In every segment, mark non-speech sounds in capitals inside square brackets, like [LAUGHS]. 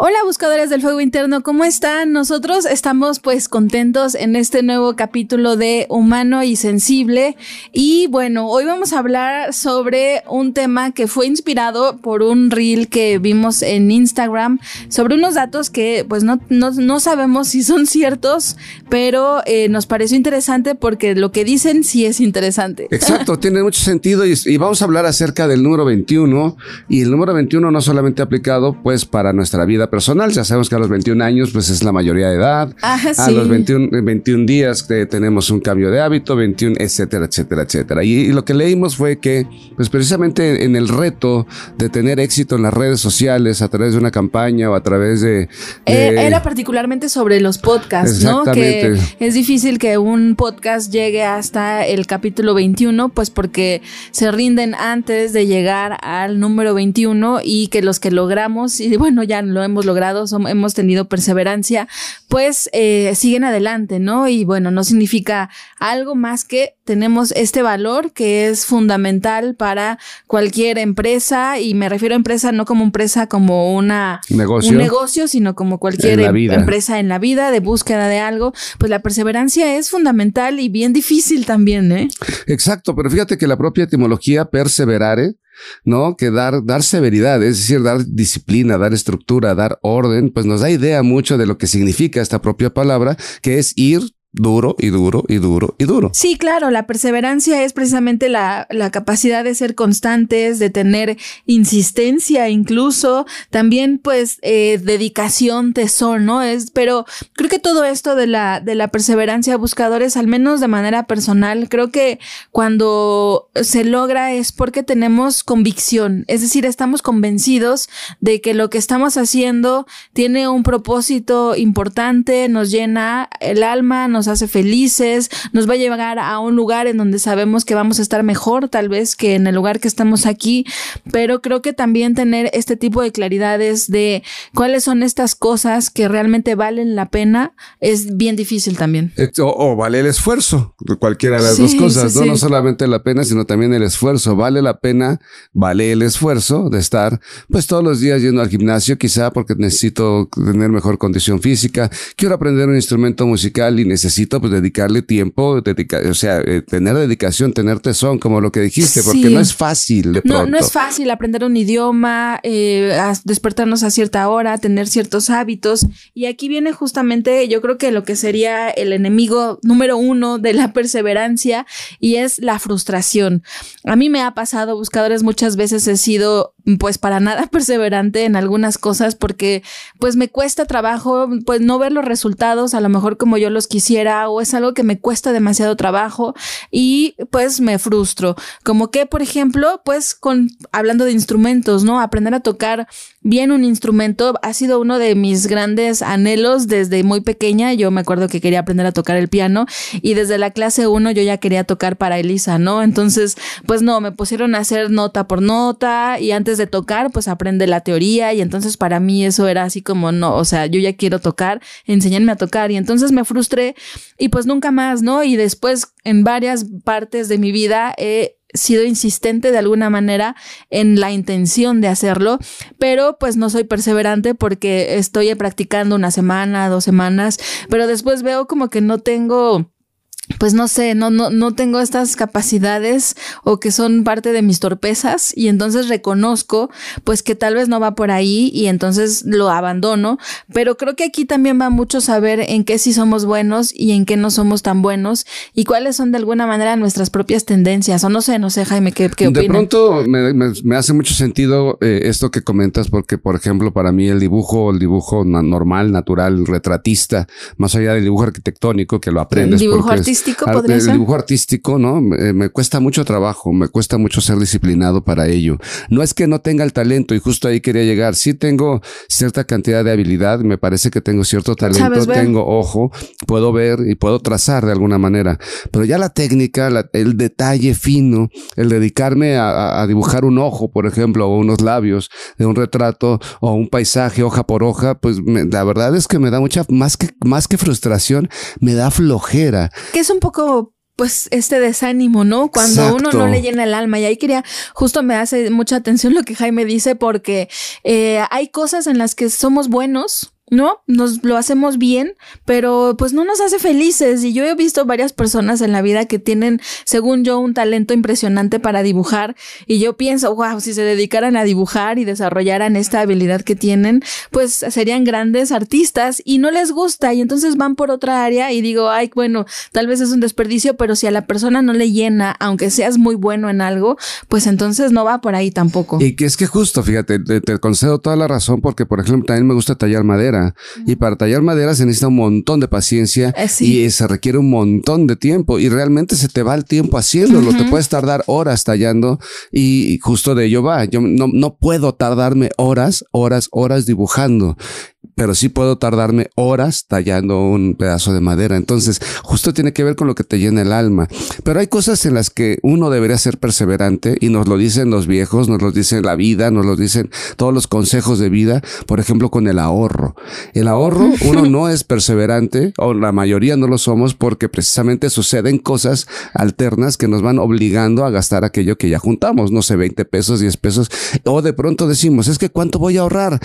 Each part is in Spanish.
Hola buscadores del fuego interno, ¿cómo están? Nosotros estamos pues contentos en este nuevo capítulo de Humano y Sensible y bueno, hoy vamos a hablar sobre un tema que fue inspirado por un reel que vimos en Instagram sobre unos datos que pues no, no, sabemos si son ciertos, pero eh, nos pareció interesante porque lo que dicen sí es interesante. Exacto, [LAUGHS] tiene mucho sentido y, y vamos a hablar acerca del número 21 y el número 21 no solamente aplicado pues para nuestra vida personal. Ya sabemos que a los 21 años, pues es la mayoría de edad. A los 21, 21 días que tenemos un cambio de hábito, 21, etcétera, etcétera, etcétera. Y, lo que leímos fue que, pues precisamente en el reto de tener éxito en las redes sociales a través de una campaña o a través de. Eh, era particularmente sobre los podcasts, ¿no? Que es difícil que un podcast llegue hasta el capítulo 21, pues porque se rinden antes de llegar al número 21 y que los que logramos, y bueno, ya lo hemos logrado, hemos tenido perseverancia, pues eh, siguen adelante, ¿no? Y bueno, no significa algo más que tenemos este valor que es fundamental para cualquier empresa y me refiero a empresa no como empresa como una negocio, un negocio, sino como cualquier em, empresa en la vida de búsqueda de algo, pues la perseverancia es fundamental y bien difícil también, ¿eh? Exacto, pero fíjate que la propia etimología perseverare ¿no? Que dar, dar severidad, es decir, dar disciplina, dar estructura, dar orden, pues nos da idea mucho de lo que significa esta propia palabra, que es ir duro y duro y duro y duro. Sí, claro, la perseverancia es precisamente la, la, capacidad de ser constantes, de tener insistencia incluso, también pues eh, dedicación, tesón, ¿no? Es, pero creo que todo esto de la, de la perseverancia buscadores, al menos de manera personal, creo que cuando se logra es porque tenemos convicción, es decir, estamos convencidos de que lo que estamos haciendo tiene un propósito importante, nos llena el alma, nos hace felices, nos va a llevar a un lugar en donde sabemos que vamos a estar mejor tal vez que en el lugar que estamos aquí, pero creo que también tener este tipo de claridades de cuáles son estas cosas que realmente valen la pena es bien difícil también. O, vale el esfuerzo, cualquiera de las dos cosas, ¿no? no solamente la pena, sino también el esfuerzo. Vale la pena, vale el esfuerzo de estar pues todos los días yendo al gimnasio, quizá porque necesito tener mejor condición física, quiero aprender un instrumento musical y necesito necesito pues dedicarle tiempo, dedicar, o sea, eh, tener dedicación, tener tesón, como lo que dijiste, porque no es fácil. De no, no es fácil aprender un idioma, eh, despertarnos a cierta hora, tener ciertos hábitos. Y aquí viene justamente, yo creo que lo que sería el enemigo número uno de la perseverancia y es la frustración. A mí me ha pasado, buscadores, muchas veces he sido pues para nada [LAUGHS] perseverante en algunas cosas porque pues me cuesta trabajo pues no ver los resultados a lo mejor como yo los quisiera o es algo que me cuesta demasiado trabajo y pues me frustro. Como que por ejemplo pues con hablando de instrumentos, ¿no? Aprender a tocar bien un instrumento ha sido uno de mis grandes anhelos desde muy pequeña. Yo me acuerdo que quería aprender a tocar el piano y desde la clase 1 yo ya quería tocar para Elisa, ¿no? Entonces pues no, me pusieron a hacer nota por nota y antes de tocar, pues aprende la teoría y entonces para mí eso era así como, no, o sea, yo ya quiero tocar, enséñenme a tocar y entonces me frustré y pues nunca más, ¿no? Y después en varias partes de mi vida he sido insistente de alguna manera en la intención de hacerlo, pero pues no soy perseverante porque estoy practicando una semana, dos semanas, pero después veo como que no tengo pues no sé, no, no, no tengo estas capacidades o que son parte de mis torpezas y entonces reconozco pues que tal vez no va por ahí y entonces lo abandono, pero creo que aquí también va mucho saber en qué sí somos buenos y en qué no somos tan buenos y cuáles son de alguna manera nuestras propias tendencias o no sé, no sé Jaime, ¿qué, qué opinas? De pronto me, me, hace mucho sentido eh, esto que comentas porque por ejemplo para mí el dibujo, el dibujo normal, natural, retratista, más allá del dibujo arquitectónico que lo aprendes. El dibujo artístico el dibujo artístico, ¿no? Me, cuesta mucho trabajo, me cuesta mucho ser disciplinado para ello. No es que no tenga el talento y justo ahí quería llegar. Sí tengo cierta cantidad de habilidad, me parece que tengo cierto talento, tengo ojo, puedo ver y puedo trazar de alguna manera. Pero ya la técnica, el detalle fino, el dedicarme a, dibujar un ojo, por ejemplo, o unos labios de un retrato o un paisaje hoja por hoja, pues la verdad es que me da mucha, más que, más que frustración, me da flojera. Que es un poco pues este desánimo, ¿no? Cuando uno no le llena el alma. Y ahí quería, justo me hace mucha atención lo que Jaime dice, porque eh, hay cosas en las que somos buenos, ¿no? Nos lo hacemos bien, pero pues no nos hace felices. Y yo he visto varias personas en la vida que tienen, según yo, un talento impresionante para dibujar. Y yo pienso, wow, si se dedicaran a dibujar y desarrollaran esta habilidad que tienen, pues serían grandes artistas y no les gusta. Y entonces van por otra área y digo, ay, bueno, tal vez es un desperdicio, pero si a la persona no le llena, aunque seas muy bueno en algo, pues entonces no va por ahí tampoco. Y que es que justo, fíjate, te, te concedo toda la razón porque, por ejemplo, también me gusta tallar madera. Y para tallar madera se necesita un montón de paciencia eh, y se requiere un montón de tiempo y realmente se te va el tiempo haciéndolo. Te puedes tardar horas tallando y justo de ello va. Yo no, no puedo tardarme horas, horas, horas dibujando pero sí puedo tardarme horas tallando un pedazo de madera. Entonces, justo tiene que ver con lo que te llena el alma. Pero hay cosas en las que uno debería ser perseverante y nos lo dicen los viejos, nos lo dicen la vida, nos lo dicen todos los consejos de vida, por ejemplo, con el ahorro. El ahorro, uno no es perseverante, o la mayoría no lo somos, porque precisamente suceden cosas alternas que nos van obligando a gastar aquello que ya juntamos, no sé, 20 pesos, 10 pesos, o de pronto decimos, es que ¿cuánto voy a ahorrar?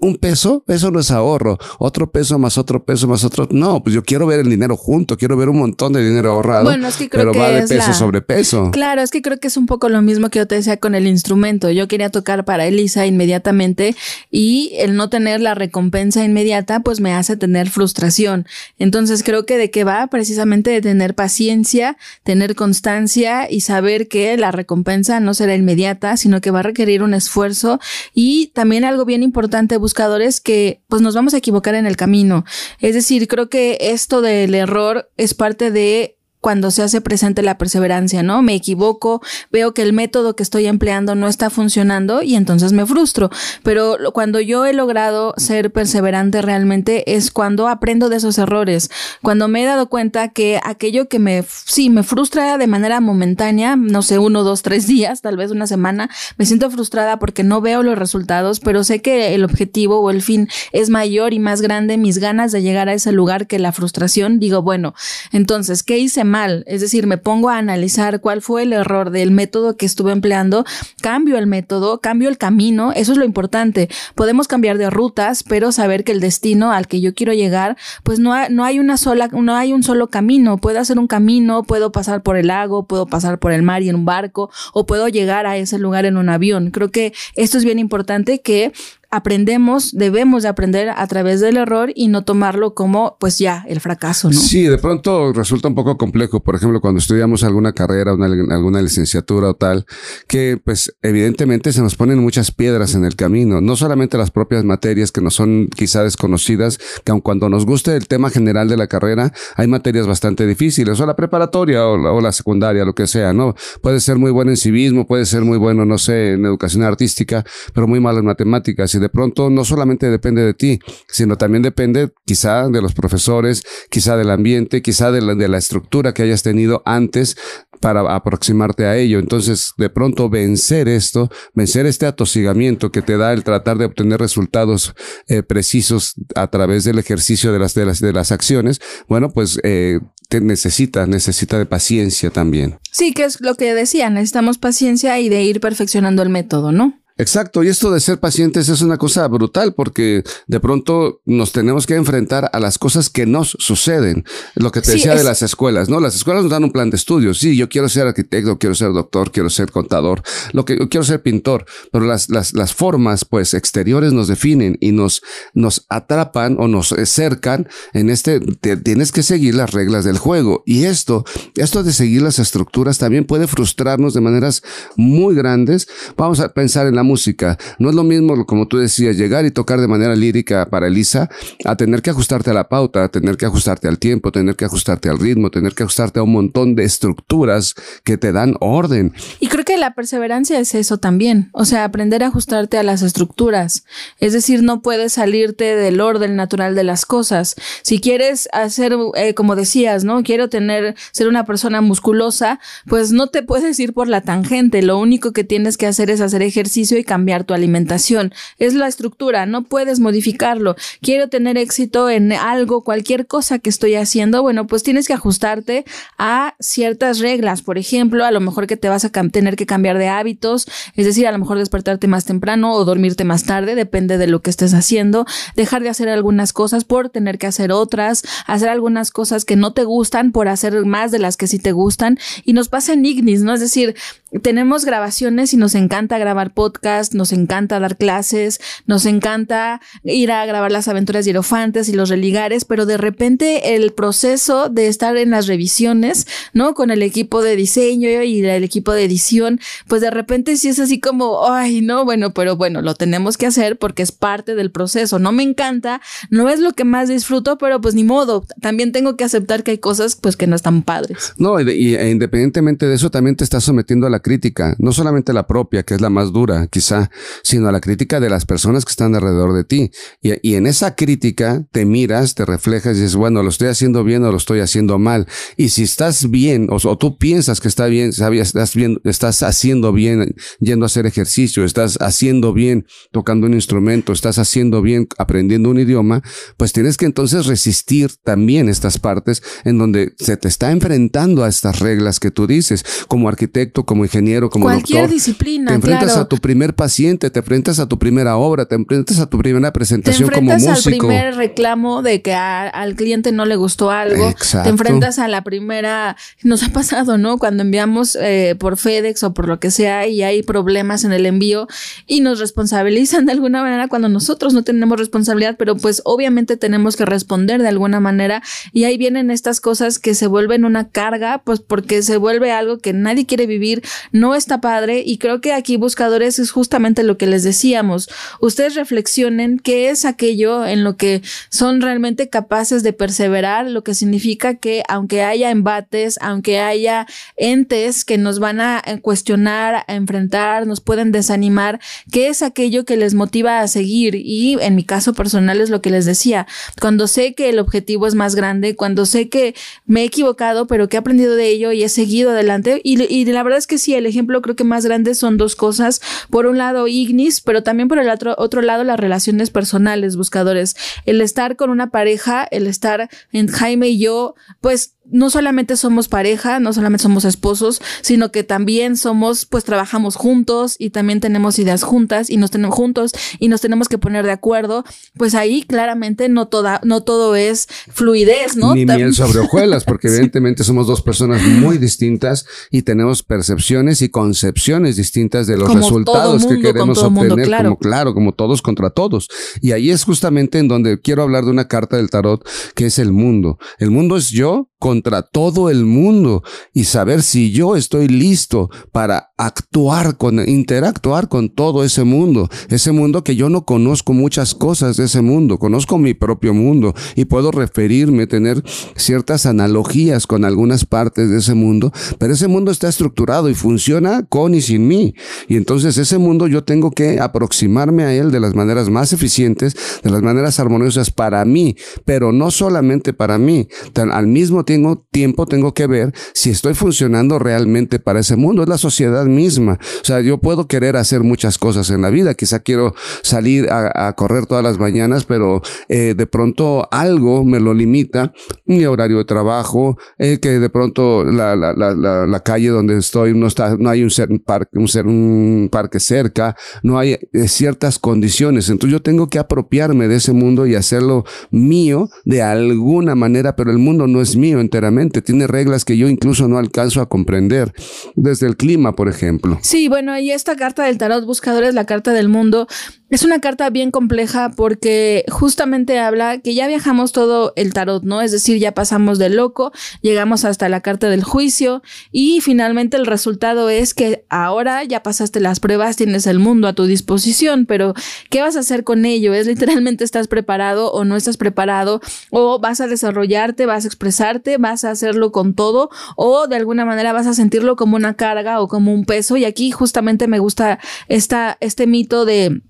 ¿Un peso? Eso no es ahorro, otro peso más otro peso más otro. No, pues yo quiero ver el dinero junto, quiero ver un montón de dinero ahorrado. Bueno, es que creo pero va de peso sobre peso. Claro, es que creo que es un poco lo mismo que yo te decía con el instrumento. Yo quería tocar para Elisa inmediatamente y el no tener la recompensa inmediata, pues me hace tener frustración. Entonces creo que de qué va precisamente de tener paciencia, tener constancia y saber que la recompensa no será inmediata, sino que va a requerir un esfuerzo y también algo bien importante, buscadores, que pues nos vamos a equivocar en el camino. Es decir, creo que esto del error es parte de cuando se hace presente la perseverancia, ¿no? Me equivoco, veo que el método que estoy empleando no está funcionando y entonces me frustro. Pero cuando yo he logrado ser perseverante realmente es cuando aprendo de esos errores, cuando me he dado cuenta que aquello que me, sí, me frustra de manera momentánea, no sé, uno, dos, tres días, tal vez una semana, me siento frustrada porque no veo los resultados, pero sé que el objetivo o el fin es mayor y más grande, mis ganas de llegar a ese lugar que la frustración, digo, bueno, entonces, ¿qué hice mal. Es decir, me pongo a analizar cuál fue el error del método que estuve empleando, cambio el método, cambio el camino, eso es lo importante. Podemos cambiar de rutas, pero saber que el destino al que yo quiero llegar, pues no, no hay una sola, no hay un solo camino. Puedo hacer un camino, puedo pasar por el lago, puedo pasar por el mar y en un barco, o puedo llegar a ese lugar en un avión. Creo que esto es bien importante que aprendemos, debemos de aprender a través del error y no tomarlo como pues ya el fracaso, ¿no? Sí, de pronto resulta un poco complejo, por ejemplo, cuando estudiamos alguna carrera, una, alguna licenciatura o tal, que pues evidentemente se nos ponen muchas piedras en el camino, no solamente las propias materias que nos son quizá desconocidas, que aun cuando nos guste el tema general de la carrera, hay materias bastante difíciles, o la preparatoria o la, o la secundaria, lo que sea, ¿no? Puede ser muy bueno en civismo, puede ser muy bueno, no sé, en educación artística, pero muy malo en matemáticas de pronto no solamente depende de ti, sino también depende quizá de los profesores, quizá del ambiente, quizá de la, de la estructura que hayas tenido antes para aproximarte a ello. Entonces, de pronto vencer esto, vencer este atosigamiento que te da el tratar de obtener resultados eh, precisos a través del ejercicio de las, de las, de las acciones, bueno, pues eh, te necesita, necesita de paciencia también. Sí, que es lo que decía, necesitamos paciencia y de ir perfeccionando el método, ¿no? Exacto, y esto de ser pacientes es una cosa brutal porque de pronto nos tenemos que enfrentar a las cosas que nos suceden. Lo que te decía de las escuelas, ¿no? Las escuelas nos dan un plan de estudios. Sí, yo quiero ser arquitecto, quiero ser doctor, quiero ser contador, lo que quiero ser pintor, pero las, las, las formas pues exteriores nos definen y nos, nos atrapan o nos cercan en este, tienes que seguir las reglas del juego. Y esto, esto de seguir las estructuras también puede frustrarnos de maneras muy grandes. Vamos a pensar en la música. No es lo mismo, como tú decías, llegar y tocar de manera lírica para Elisa, a tener que ajustarte a la pauta, a tener que ajustarte al tiempo, tener que ajustarte al ritmo, tener que ajustarte a un montón de estructuras que te dan orden. Y creo que la perseverancia es eso también, o sea, aprender a ajustarte a las estructuras. Es decir, no puedes salirte del orden natural de las cosas. Si quieres hacer, eh, como decías, ¿no? Quiero tener, ser una persona musculosa, pues no te puedes ir por la tangente. Lo único que tienes que hacer es hacer ejercicio y cambiar tu alimentación. Es la estructura, no puedes modificarlo. Quiero tener éxito en algo, cualquier cosa que estoy haciendo, bueno, pues tienes que ajustarte a ciertas reglas. Por ejemplo, a lo mejor que te vas a tener que cambiar de hábitos, es decir, a lo mejor despertarte más temprano o dormirte más tarde, depende de lo que estés haciendo, dejar de hacer algunas cosas por tener que hacer otras, hacer algunas cosas que no te gustan por hacer más de las que sí te gustan y nos pasa en Ignis, ¿no? Es decir, tenemos grabaciones y nos encanta grabar podcast, nos encanta dar clases, nos encanta ir a grabar las aventuras de hierofantes y los religares, pero de repente el proceso de estar en las revisiones, ¿no? Con el equipo de diseño y el equipo de edición, pues de repente sí es así como, ay, no, bueno, pero bueno, lo tenemos que hacer porque es parte del proceso. No me encanta, no es lo que más disfruto, pero pues ni modo, también tengo que aceptar que hay cosas pues que no están padres. No, y, e independientemente de eso, también te estás sometiendo a la crítica, no solamente la propia, que es la más dura, quizá, sino a la crítica de las personas que están alrededor de ti. Y, en esa crítica te miras, te reflejas y dices, bueno, lo estoy haciendo bien o lo estoy haciendo mal. Y si estás bien, o, tú piensas que está bien, sabías, estás bien, estás haciendo bien yendo a hacer ejercicio, estás haciendo bien tocando un instrumento, estás haciendo bien aprendiendo un idioma, pues tienes que entonces resistir también estas partes en donde se te está enfrentando a estas reglas que tú dices, como arquitecto, como como Cualquier disciplina. Te enfrentas a tu primer paciente, te enfrentas a tu primera obra, te enfrentas a tu primera presentación te como músico. al primer reclamo de que al cliente no le gustó algo. Te enfrentas a la primera. Nos ha pasado, ¿no? Cuando enviamos eh, por FedEx o por lo que sea y hay problemas en el envío y nos responsabilizan de alguna manera cuando nosotros no tenemos responsabilidad, pero pues obviamente tenemos que responder de alguna manera y ahí vienen estas cosas que se vuelven una carga, pues porque se vuelve algo que nadie quiere vivir, no está padre y creo que aquí buscadores es justamente lo que les decíamos. Ustedes reflexionen qué es aquello en lo que son realmente capaces de perseverar, lo que significa que aunque haya embates, aunque haya entes que nos van a cuestionar, a enfrentar, nos pueden desanimar, qué es aquello que les motiva a seguir y en mi caso personal es lo que les decía, cuando sé que el objetivo es más grande, cuando sé que me he equivocado, pero que he aprendido de ello y he seguido adelante y, y la verdad es que sí, el ejemplo creo que más grande son dos cosas, por un lado Ignis, pero también por el otro, otro lado las relaciones personales, buscadores, el estar con una pareja, el estar en Jaime y yo, pues no solamente somos pareja, no solamente somos esposos, sino que también somos, pues trabajamos juntos y también tenemos ideas juntas y nos tenemos juntos y nos tenemos que poner de acuerdo. Pues ahí claramente no toda, no todo es fluidez, ¿no? Ni miel sobre hojuelas, porque [LAUGHS] evidentemente somos dos personas muy distintas y tenemos percepciones y concepciones distintas de los resultados que queremos obtener, claro. como claro, como todos contra todos. Y ahí es justamente en donde quiero hablar de una carta del tarot que es el mundo. El mundo es yo contra todo el mundo y saber si yo estoy listo para actuar con, interactuar con todo ese mundo, ese mundo que yo no conozco muchas cosas de ese mundo, conozco mi propio mundo y puedo referirme, tener ciertas analogías con algunas partes de ese mundo, pero ese mundo está estructurado y funciona con y sin mí. Y entonces ese mundo yo tengo que aproximarme a él de las maneras más eficientes, de las maneras armoniosas para mí, pero no solamente para mí, al mismo tiempo tengo tiempo tengo que ver si estoy funcionando realmente para ese mundo. Es la sociedad misma. O sea, yo puedo querer hacer muchas cosas en la vida. Quizá quiero salir a, correr todas las mañanas, pero eh, de pronto algo me lo limita. Mi horario de trabajo, eh, que de pronto la, calle donde estoy no está, no hay un, parque, un, ser, un parque cerca, no hay eh, ciertas condiciones. Entonces yo tengo que apropiarme de ese mundo y hacerlo mío de alguna manera, pero el mundo no es mío enteramente, tiene reglas que yo incluso no alcanzo a comprender, desde el clima, por ejemplo. Sí, bueno, y esta carta del tarot buscador es la carta del mundo. Es una carta bien compleja porque justamente habla que ya viajamos todo el tarot, ¿no? Es decir, ya pasamos del loco, llegamos hasta la carta del juicio y finalmente el resultado es que ahora ya pasaste las pruebas, tienes el mundo a tu disposición, pero ¿qué vas a hacer con ello? ¿Es literalmente estás preparado o no estás preparado? ¿O vas a desarrollarte, vas a expresarte, vas a hacerlo con todo? ¿O de alguna manera vas a sentirlo como una carga o como un peso? Y aquí justamente me gusta esta, este mito de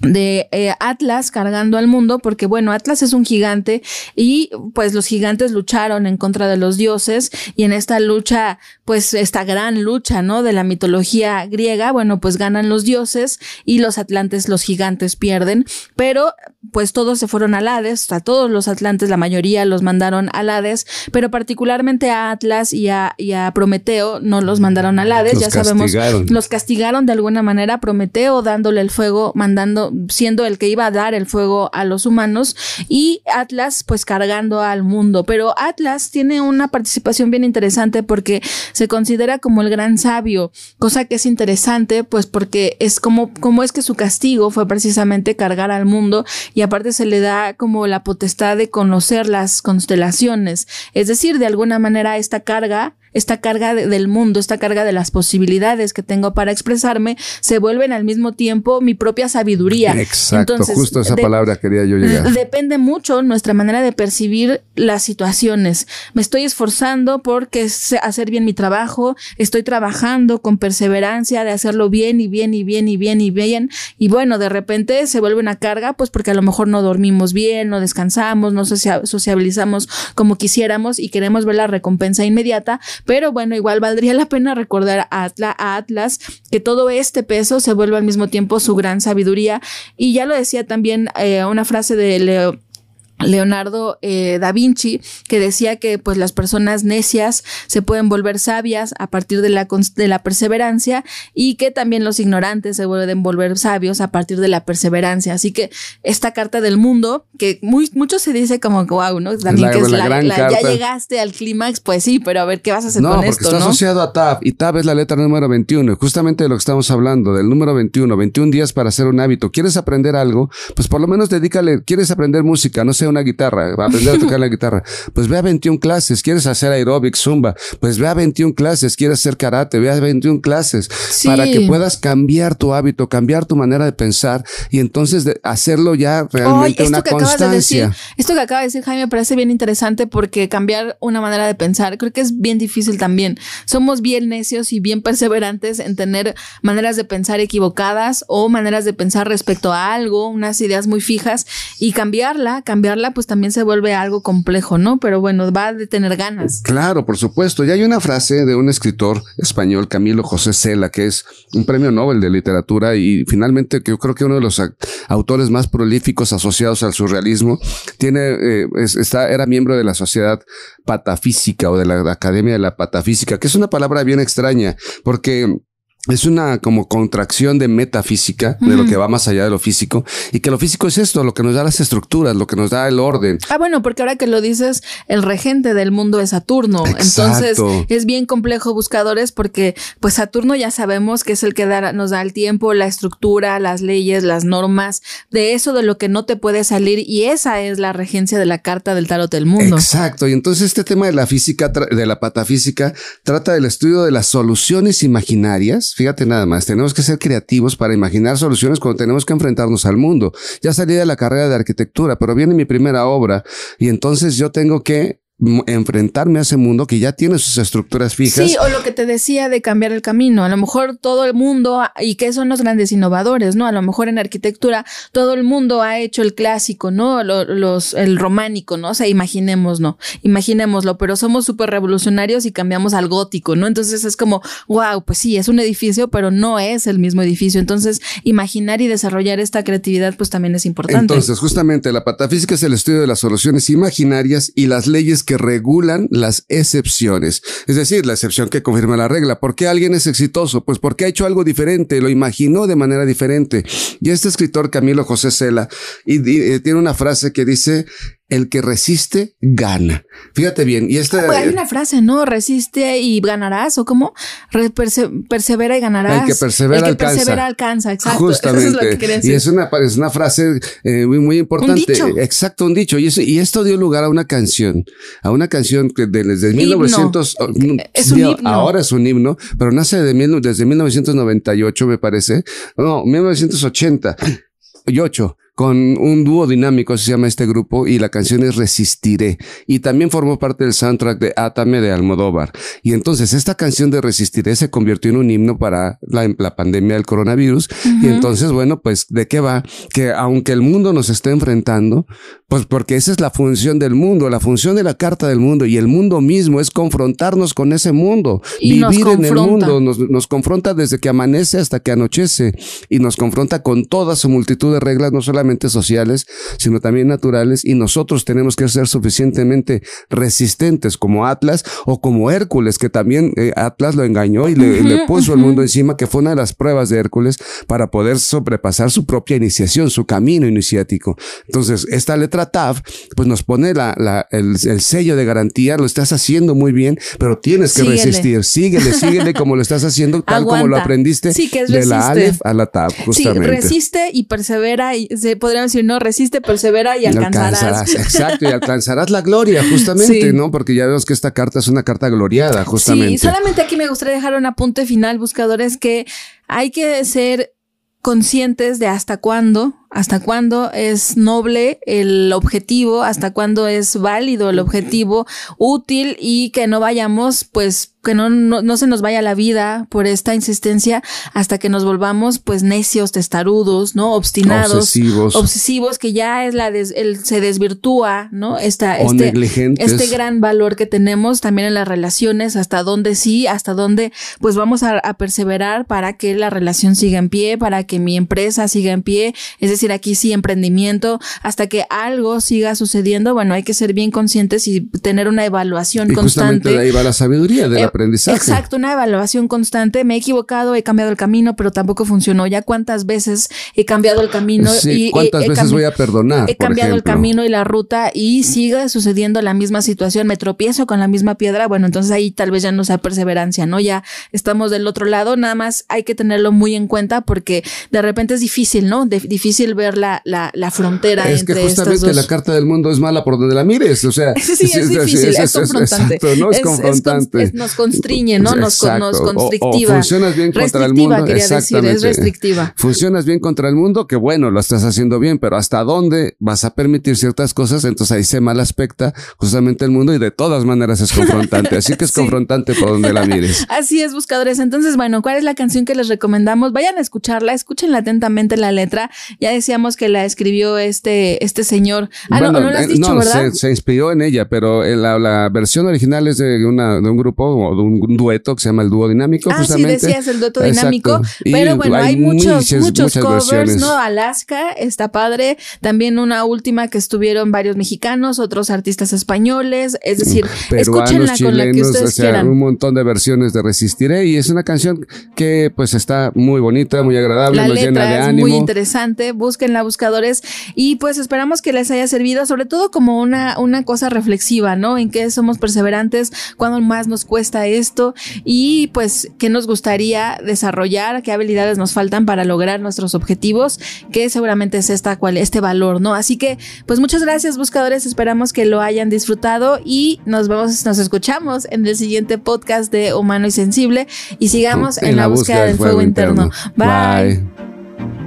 de eh, Atlas cargando al mundo, porque bueno, Atlas es un gigante y pues los gigantes lucharon en contra de los dioses y en esta lucha, pues esta gran lucha, ¿no? De la mitología griega, bueno, pues ganan los dioses y los atlantes, los gigantes pierden, pero pues todos se fueron al Hades, a todos los atlantes, la mayoría los mandaron al Hades, pero particularmente a Atlas y a, y a Prometeo no los mandaron al Hades, ya sabemos, los castigaron de alguna manera, Prometeo dándole el fuego, mandando siendo el que iba a dar el fuego a los humanos y Atlas pues cargando al mundo. Pero Atlas tiene una participación bien interesante porque se considera como el gran sabio, cosa que es interesante pues porque es como, como es que su castigo fue precisamente cargar al mundo y aparte se le da como la potestad de conocer las constelaciones. Es decir, de alguna manera esta carga esta carga del mundo, esta carga de las posibilidades que tengo para expresarme, se vuelven al mismo tiempo mi propia sabiduría. Exacto, justo esa palabra quería yo llegar. [LAUGHS] Depende mucho nuestra manera de percibir las situaciones. Me estoy esforzando porque hacer bien mi trabajo, estoy trabajando con perseverancia de hacerlo bien y bien y bien y bien y bien. Y bueno, de repente se vuelve una carga, pues porque a lo mejor no dormimos bien, no descansamos, no sociabilizamos como quisiéramos y queremos ver la recompensa inmediata, pero bueno, igual valdría la pena recordar a, Atlas que todo este peso se vuelve al mismo tiempo su gran sabiduría. Y ya lo decía también eh, una frase de Leo, Leonardo eh, da Vinci, que decía que pues las personas necias se pueden volver sabias a partir de la, de la perseverancia y que también los ignorantes se pueden volver sabios a partir de la perseverancia. Así que esta carta del mundo, que muy, mucho se dice como wow, ¿no? También que es la, ya llegaste al clímax, pues sí, pero a ver qué vas a hacer no, con esto. Está asociado a Tab y Tab es la letra número 21, justamente de lo que estamos hablando, del número 21, 21 días para hacer un hábito. ¿Quieres aprender algo? Pues por lo menos dedícale, ¿quieres aprender música? No sé, una guitarra, va a aprender a tocar la guitarra. Pues ve a 21 clases, quieres hacer aeróbic, zumba, pues ve a 21 clases, quieres hacer karate, ve a 21 clases para que puedas cambiar tu hábito, cambiar tu manera de pensar y entonces hacerlo ya realmente una constancia. esto que acaba de decir Jaime me parece bien interesante porque cambiar una manera de pensar creo que es bien difícil también. Somos bien necios y bien perseverantes en tener maneras de pensar equivocadas o maneras de pensar respecto a algo, unas ideas muy fijas y cambiarla, pues también se vuelve algo complejo, ¿no? Pero bueno, va a tener ganas. Claro, por supuesto. Y hay una frase de un escritor español, Camilo José Cela, que es un premio Nobel de literatura y finalmente que yo creo que uno de los autores más prolíficos asociados al surrealismo, tiene, eh, está, era miembro de la Sociedad Patafísica o de la Academia de la Patafísica, que es una palabra bien extraña porque es una como contracción de metafísica, de lo que va más allá de lo físico, y que lo físico es esto, lo que nos da las estructuras, lo que nos da el orden. Ah, bueno, porque ahora que lo dices, el regente del mundo es Saturno. Entonces es bien complejo buscadores porque pues Saturno ya sabemos que es el que nos da el tiempo, la estructura, las leyes, las normas, de eso de lo que no te puede salir, y esa es la regencia de la carta del tarot del mundo. Exacto, y entonces este tema de la física, de la patafísica, trata del estudio de las soluciones imaginarias Fíjate nada más, tenemos que ser creativos para imaginar soluciones cuando tenemos que enfrentarnos al mundo. Ya salí de la carrera de arquitectura, pero viene mi primera obra y entonces yo tengo que enfrentarme a ese mundo que ya tiene sus estructuras fijas. Sí, o lo que te decía de cambiar el camino. A lo mejor todo el mundo, y que son los grandes innovadores, ¿no? A lo mejor en arquitectura todo el mundo ha hecho el clásico, ¿no? Los, el románico, ¿no? O sea, imaginemos, ¿no? Imaginémoslo, pero somos súper revolucionarios y cambiamos al gótico, ¿no? Entonces es como, wow, pues sí, es un edificio, pero no es el mismo edificio. Entonces, imaginar y desarrollar esta creatividad, pues también es importante. Entonces, justamente la patafísica es el estudio de las soluciones imaginarias y las leyes que regulan las excepciones. Es decir, la excepción que confirma la regla. ¿Por qué alguien es exitoso? Pues porque ha hecho algo diferente, lo imaginó de manera diferente. Y este escritor, Camilo José Cela, eh, tiene una frase que dice, el que resiste gana. Fíjate bien. Y esta. Ah, pues hay una frase, ¿no? Resiste y ganarás, o cómo? persevera y ganarás. El que persevera el que alcanza. Persevera alcanza, exacto. [LAUGHS] Justamente. Y es una, es una frase eh, muy, muy importante. Un dicho. Exacto, un dicho. Y, eso, y esto dio lugar a una canción, a una canción que desde 1900. Es un himno. Ahora es un himno, pero nace de, desde 1998, me parece. No, 1980 y ocho con un dúo dinámico, se llama este grupo, y la canción es Resistiré. Y también formó parte del soundtrack de Atame de Almodóvar. Y entonces esta canción de Resistiré se convirtió en un himno para la, la pandemia del coronavirus. Y entonces, bueno, pues, ¿de qué va? Que aunque el mundo nos esté enfrentando, pues porque esa es la función del mundo, la función de la carta del mundo y el mundo mismo es confrontarnos con ese mundo, vivir en el mundo, nos, nos confronta desde que amanece hasta que anochece y nos confronta con toda su multitud de reglas, no solamente sociales, sino también naturales y nosotros tenemos que ser suficientemente resistentes como Atlas o como Hércules, que también eh, Atlas lo engañó y le, puso el mundo encima, que fue una de las pruebas de Hércules para poder sobrepasar su propia iniciación, su camino iniciático. Entonces, esta letra TAF, pues nos pone la, la, el, sello de garantía, lo estás haciendo muy bien, pero tienes que resistir, síguele, síguele como lo estás haciendo, tal como lo aprendiste de la Aleph a la TAF, justamente. Sí, resiste y persevera y se podríamos decir, no, resiste, persevera y alcanzarás. Exacto, y alcanzarás la gloria, [LAUGHS] justamente, ¿no? Porque ya vemos que esta carta es una carta gloriada, justamente. Sí, solamente aquí me gustaría dejar un apunte final, buscadores, que hay que ser conscientes de hasta cuándo hasta cuándo es noble el objetivo, hasta cuándo es válido el objetivo, útil y que no vayamos, pues, que no, no, se nos vaya la vida por esta insistencia hasta que nos volvamos, pues, necios, testarudos, ¿no? Obstinados. Obsesivos. Obsesivos, que ya es la, el, se desvirtúa, ¿no? Esta, este, este gran valor que tenemos también en las relaciones, hasta dónde sí, hasta dónde, pues, vamos a, a perseverar para que la relación siga en pie, para que mi empresa siga en pie, es decir, aquí sí emprendimiento, hasta que algo siga sucediendo, bueno, hay que ser bien conscientes y tener una evaluación y constante. de ahí va la sabiduría del eh, aprendizaje. Exacto, una evaluación constante. Me he equivocado, he cambiado el camino, pero tampoco funcionó. Ya cuántas veces he cambiado el camino y cuántas veces voy a perdonar. He cambiado el camino y la ruta y sigue sucediendo la misma situación. Me tropiezo con la misma piedra. Bueno, entonces ahí tal vez ya no sea perseverancia, ¿no? Ya estamos del otro lado. Nada más hay que tenerlo muy en cuenta porque de repente es difícil, ¿no? difícil ver la, la, la frontera es que justamente la carta del mundo es mala por donde la mires, o sea, [LAUGHS] sí, es, difícil, es, confrontante. ¿no? Es, confrontante. nos constriñe, ¿no? Nos, nos constrictiva. funcionas bien contra el mundo, decir, es restrictiva. Funcionas bien contra el mundo, que bueno, lo estás haciendo bien, pero hasta dónde vas a permitir ciertas cosas, entonces ahí se mal aspecta justamente el mundo y de todas maneras es confrontante, así que es [LAUGHS] confrontante por donde la mires. [LAUGHS] Así es, buscadores. Entonces, bueno, ¿cuál es la canción que les recomendamos? Vayan a escucharla, escúchenla atentamente la letra. Ya decíamos que la escribió este, este señor. Ah, no, no lo has eh, dicho, ¿verdad? Se, inspiró en ella, pero la, la, versión original es de, una, de un grupo o de un, dueto que se llama el dúo dinámico. Ah, sí, decías el dueto dinámico. Pero bueno, hay, muchos, muchos covers, ¿no? Alaska está padre. También una última que estuvieron varios mexicanos, otros artistas españoles. Es decir, [LAUGHS] escúchenla con la que ustedes o sea, quieran. Un montón de versiones de Resistiré y es una canción que pues está muy bonita, muy agradable, la nos llena de ánimo. Muy interesante. Busquen la buscadores y pues esperamos que les haya servido sobre todo como una, una cosa reflexiva, ¿no? En qué somos perseverantes, cuándo más nos cuesta esto y pues qué nos gustaría desarrollar, qué habilidades nos faltan para lograr nuestros objetivos, que seguramente es esta cual, este valor, ¿no? Así que pues muchas gracias buscadores, esperamos que lo hayan disfrutado y nos vemos, nos escuchamos en el siguiente podcast de Humano y Sensible y sigamos en, la, búsqueda, del fuego, interno. Bye.